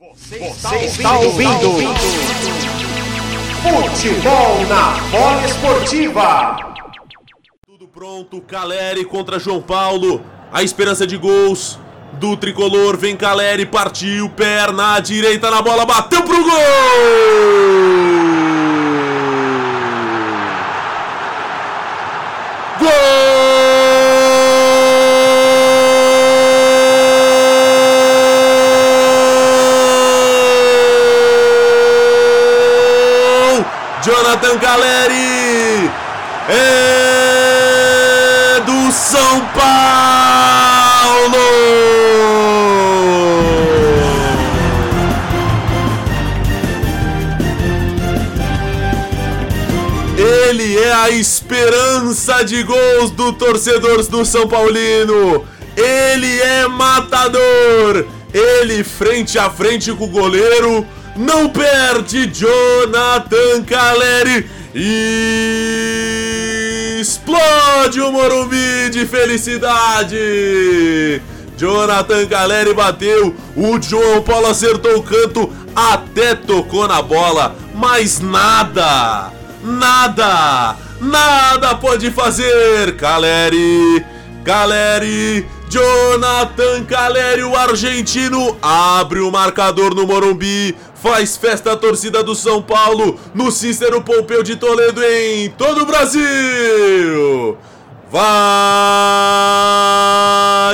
Você está ouvindo? Futebol na bola esportiva. Tudo pronto, Caleri contra João Paulo. A esperança de gols do tricolor. Vem Caleri, partiu, perna direita na bola, bateu pro gol! Jonathan Caleri! É do São Paulo! Ele é a esperança de gols do torcedor do São Paulino. Ele é matador. Ele frente a frente com o goleiro. Não perde Jonathan Caleri. E explode o Morumbi de felicidade. Jonathan Caleri bateu. O João Paulo acertou o canto. Até tocou na bola. Mas nada. Nada! Nada pode fazer! Caleri! Caleri! Jonathan Caleri, o argentino, abre o marcador no Morumbi, faz festa a torcida do São Paulo, no Cícero Pompeu de Toledo em todo o Brasil! Vai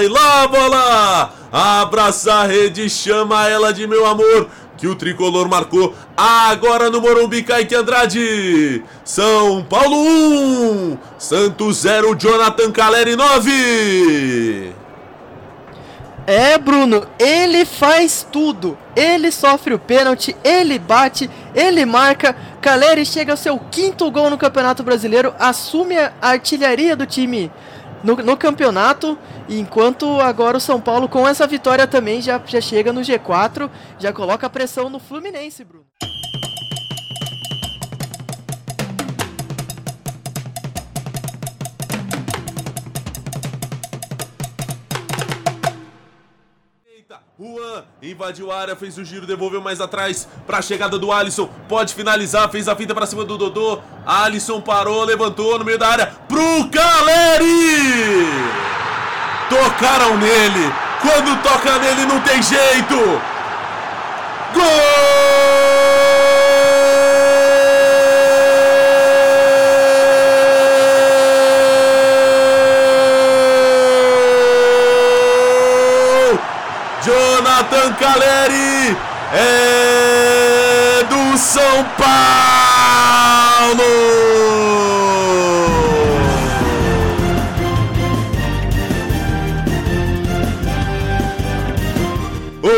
lá, bola! Abraça a rede, chama ela de meu amor que o tricolor marcou agora no Morumbi Kaique Andrade. São Paulo 1, Santos 0, Jonathan Caleri 9. É, Bruno, ele faz tudo. Ele sofre o pênalti, ele bate, ele marca. Caleri chega ao seu quinto gol no Campeonato Brasileiro, assume a artilharia do time no, no, campeonato, enquanto agora o São Paulo com essa vitória também já, já chega no G4, já coloca pressão no Fluminense, Bruno. Invadiu a área, fez o giro, devolveu mais atrás para a chegada do Alisson. Pode finalizar, fez a finta para cima do Dodô. Alisson parou, levantou no meio da área pro Caleri! Tocaram nele. Quando toca nele não tem jeito. Gol! Jonathan Caleri é do São Paulo! Oh,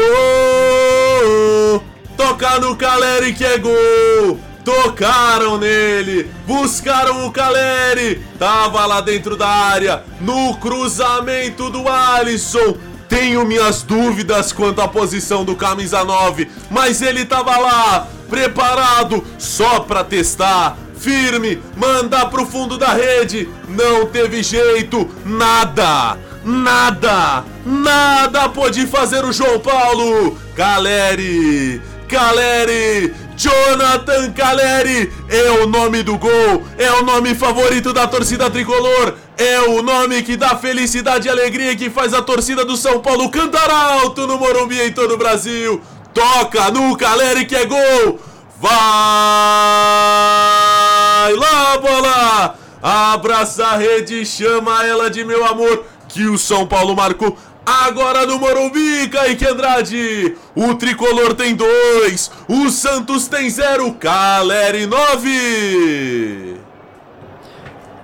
oh, oh, toca no Caleri que é gol! Tocaram nele, buscaram o Caleri, tava lá dentro da área, no cruzamento do Alisson, tenho minhas dúvidas quanto à posição do camisa 9, mas ele tava lá, preparado só para testar. Firme, mandar pro fundo da rede. Não teve jeito, nada, nada, nada pôde fazer o João Paulo. Caleri, Caleri, Jonathan Caleri é o nome do gol, é o nome favorito da torcida tricolor, é o nome que dá felicidade e alegria que faz a torcida do São Paulo cantar alto no Morumbi em todo o Brasil. Toca no Caleri que é gol. Vai lá, bola! Abraça a rede, chama ela de meu amor, que o São Paulo marcou Agora no Morumbi, Kaique Andrade. O tricolor tem dois. O Santos tem zero. Caleri nove.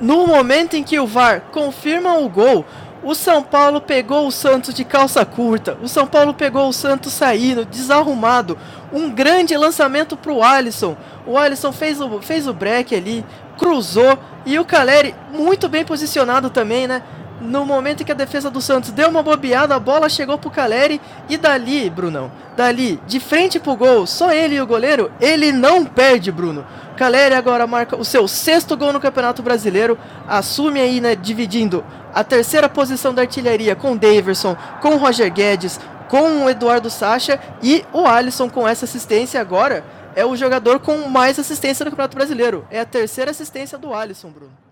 No momento em que o VAR confirma o gol, o São Paulo pegou o Santos de calça curta. O São Paulo pegou o Santos saindo, desarrumado. Um grande lançamento para o Alisson. O Alisson fez o, fez o break ali, cruzou. E o Caleri, muito bem posicionado também, né? no momento em que a defesa do Santos deu uma bobeada, a bola chegou pro Caleri e dali, Brunão, dali, de frente pro gol, só ele e o goleiro, ele não perde, Bruno. Caleri agora marca o seu sexto gol no Campeonato Brasileiro, assume aí, né, dividindo a terceira posição da artilharia com Daverson, com Roger Guedes, com o Eduardo Sacha e o Alisson com essa assistência agora é o jogador com mais assistência no Campeonato Brasileiro. É a terceira assistência do Alisson, Bruno.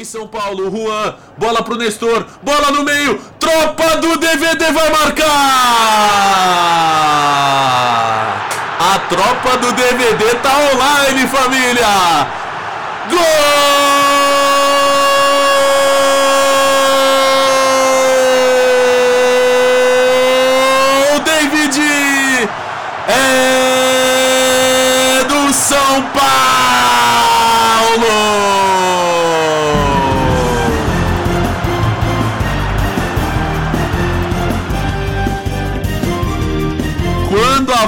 Vem São Paulo, Juan, bola pro Nestor, bola no meio, tropa do DVD vai marcar! A tropa do DVD tá online, família! Gol!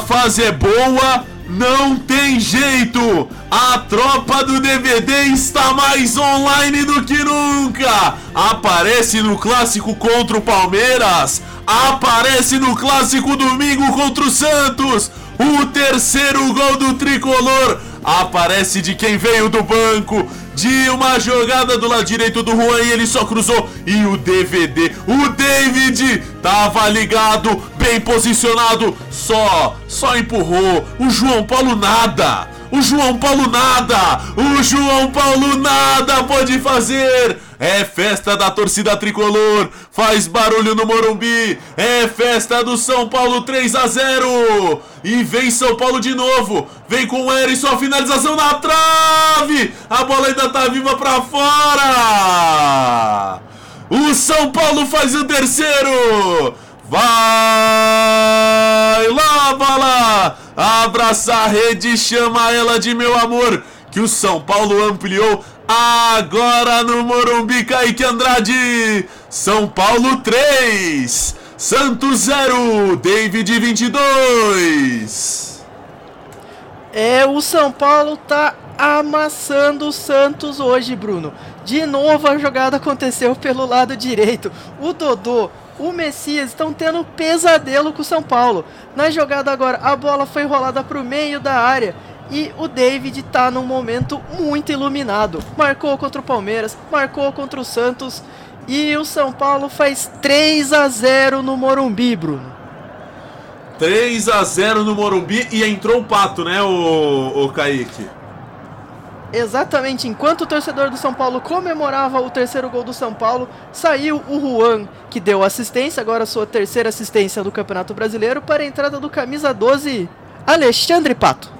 Fase é boa, não tem jeito! A tropa do DVD está mais online do que nunca! Aparece no clássico contra o Palmeiras! Aparece no clássico domingo contra o Santos! O terceiro gol do tricolor aparece de quem veio do banco, de uma jogada do lado direito do Juan e ele só cruzou. E o DVD, o David, tava ligado, bem posicionado, só, só empurrou. O João Paulo nada. O João Paulo nada! O João Paulo nada pode fazer! É festa da torcida tricolor, faz barulho no Morumbi, é festa do São Paulo 3 a 0 e vem São Paulo de novo, vem com o Erisson, a finalização na trave, a bola ainda tá viva pra fora! O São Paulo faz o terceiro! Vai lá, bola! Abraça a rede, chama ela de meu amor. Que o São Paulo ampliou agora no Morumbi, Kaique Andrade. São Paulo 3, Santos 0, David 22. É, o São Paulo tá amassando o Santos hoje, Bruno. De novo a jogada aconteceu pelo lado direito. O Dodô o Messias estão tendo pesadelo com o São Paulo. Na jogada agora, a bola foi rolada para o meio da área e o David está num momento muito iluminado. Marcou contra o Palmeiras, marcou contra o Santos e o São Paulo faz 3 a 0 no Morumbi, Bruno. 3 a 0 no Morumbi e entrou o pato, né, o, o Kaique? Exatamente, enquanto o torcedor do São Paulo comemorava o terceiro gol do São Paulo, saiu o Juan, que deu assistência, agora sua terceira assistência do Campeonato Brasileiro, para a entrada do camisa 12, Alexandre Pato.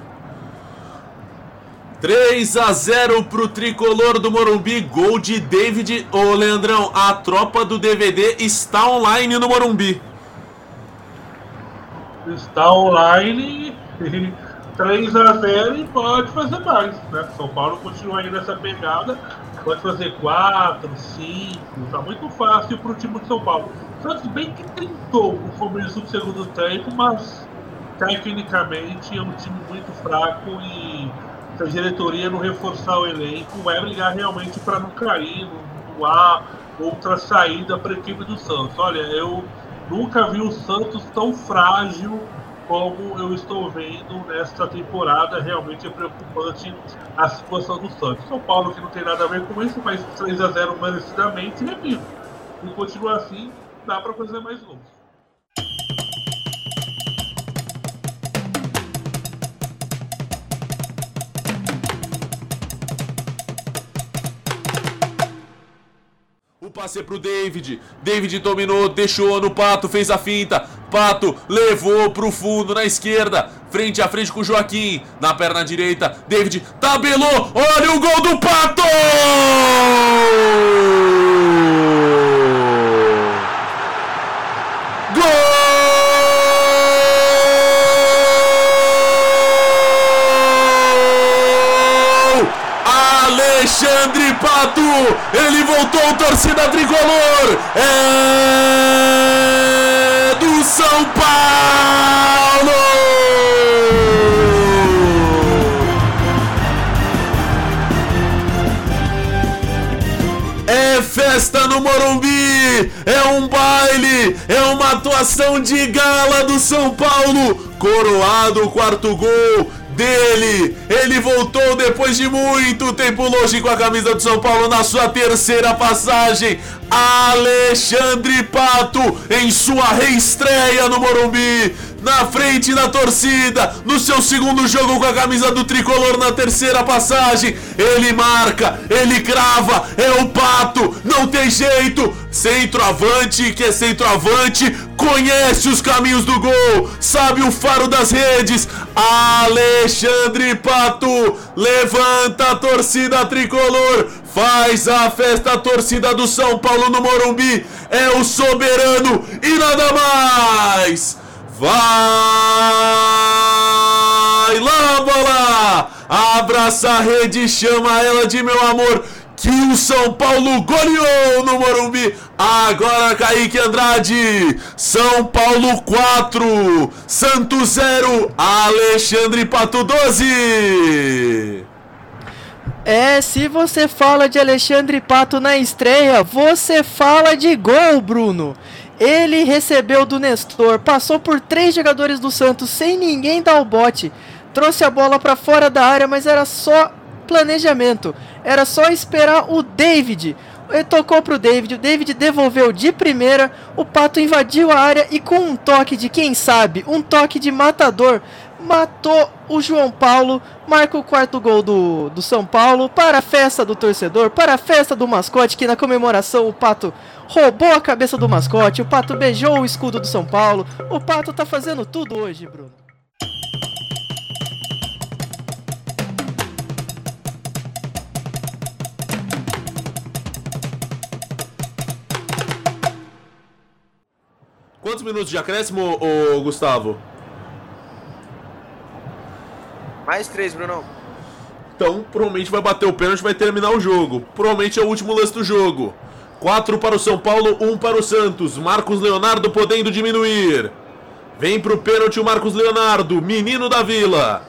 3 a 0 pro tricolor do Morumbi, gol de David. Ô Leandrão, a tropa do DVD está online no Morumbi. Está online 3 a 0 e pode fazer mais. Né? São Paulo continua aí nessa pegada, pode fazer 4, 5, tá muito fácil para o time de São Paulo. Santos bem que tentou o começo do segundo tempo, mas tecnicamente é um time muito fraco e se a diretoria não reforçar o elenco, vai brigar realmente para não cair, não, não há outra saída para a equipe do Santos. Olha, eu nunca vi o Santos tão frágil como eu estou vendo nesta temporada, realmente é preocupante a situação do Santos. São Paulo, que não tem nada a ver com isso, mas 3 a 0 merecidamente, repito. E continua assim, dá para fazer mais gols. Passe pro David. David dominou, deixou no Pato, fez a finta. Pato levou pro fundo na esquerda. Frente a frente com o Joaquim. Na perna direita, David tabelou. Olha o gol do Pato! Alexandre Pato, ele voltou, torcida tricolor, é do São Paulo! É festa no Morumbi, é um baile, é uma atuação de gala do São Paulo, coroado o quarto gol, dele. Ele voltou depois de muito tempo longe com a camisa do São Paulo na sua terceira passagem. Alexandre Pato em sua reestreia no Morumbi na frente da torcida, no seu segundo jogo com a camisa do tricolor na terceira passagem. Ele marca, ele crava, é o pato, não tem jeito. Centroavante que é centroavante, conhece os caminhos do gol, sabe o faro das redes. Alexandre Pato levanta a torcida tricolor, faz a festa a torcida do São Paulo no Morumbi. É o soberano e nada mais. Vai lá, bola! Abraça a rede, chama ela de meu amor. Que o São Paulo goleou no Morumbi. Agora Kaique Andrade. São Paulo 4, Santos 0, Alexandre Pato 12. É, se você fala de Alexandre Pato na estreia, você fala de gol, Bruno. Ele recebeu do Nestor, passou por três jogadores do Santos sem ninguém dar o bote, trouxe a bola para fora da área, mas era só planejamento, era só esperar o David. Ele tocou pro David, o David devolveu de primeira, o Pato invadiu a área e com um toque de quem sabe, um toque de matador, matou o João Paulo, marca o quarto gol do, do São Paulo, para a festa do torcedor, para a festa do mascote, que na comemoração o Pato roubou a cabeça do mascote, o Pato beijou o escudo do São Paulo, o Pato tá fazendo tudo hoje, Bruno. Quantos minutos de acréscimo, ô, Gustavo? Mais três, Brunão. Então, provavelmente vai bater o pênalti e vai terminar o jogo. Provavelmente é o último lance do jogo. 4 para o São Paulo, 1 para o Santos. Marcos Leonardo podendo diminuir. Vem pro pênalti o Marcos Leonardo, menino da Vila.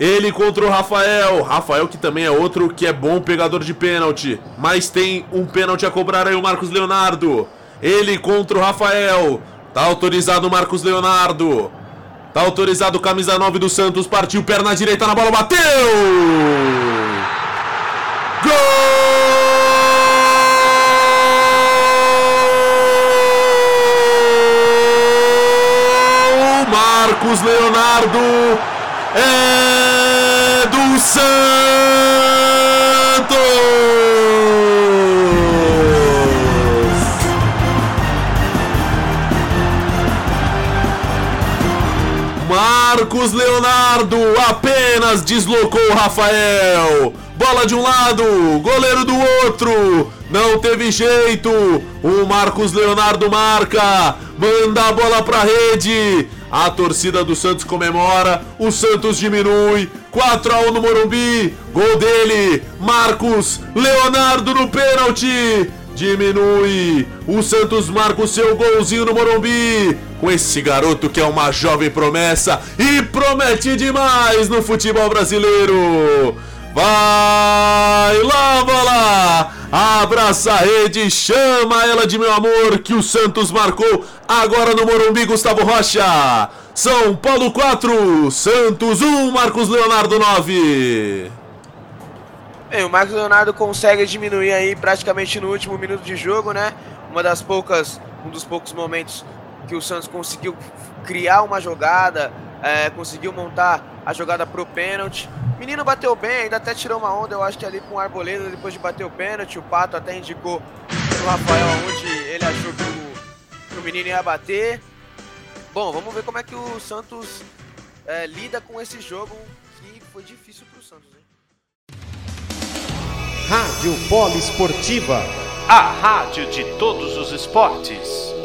Ele contra o Rafael. Rafael que também é outro que é bom pegador de pênalti. Mas tem um pênalti a cobrar aí o Marcos Leonardo. Ele contra o Rafael. Tá autorizado o Marcos Leonardo. Tá autorizado camisa 9 do Santos. Partiu perna direita na bola, bateu! Marcos Leonardo é do Santos! Marcos Leonardo apenas deslocou o Rafael. Bola de um lado, goleiro do outro. Não teve jeito. O Marcos Leonardo marca. Manda a bola pra rede. A torcida do Santos comemora. O Santos diminui. 4 a 1 no Morumbi. Gol dele. Marcos Leonardo no pênalti. Diminui. O Santos marca o seu golzinho no Morumbi. Com esse garoto que é uma jovem promessa e promete demais no futebol brasileiro. Vai lá, bola! Abraça a rede, chama ela de meu amor que o Santos marcou agora no Morumbi, Gustavo Rocha. São Paulo 4, Santos 1, Marcos Leonardo 9. Bem, o Marcos Leonardo consegue diminuir aí praticamente no último minuto de jogo, né? Uma das poucas, um dos poucos momentos que o Santos conseguiu criar uma jogada, é, conseguiu montar a jogada pro pênalti. O menino bateu bem, ainda até tirou uma onda, eu acho que ali com o Arboleda depois de bater o pênalti. O Pato até indicou pro Rafael onde ele achou que o, que o menino ia bater. Bom, vamos ver como é que o Santos é, lida com esse jogo que foi difícil pro Santos, hein? Rádio Poliesportiva. A rádio de todos os esportes.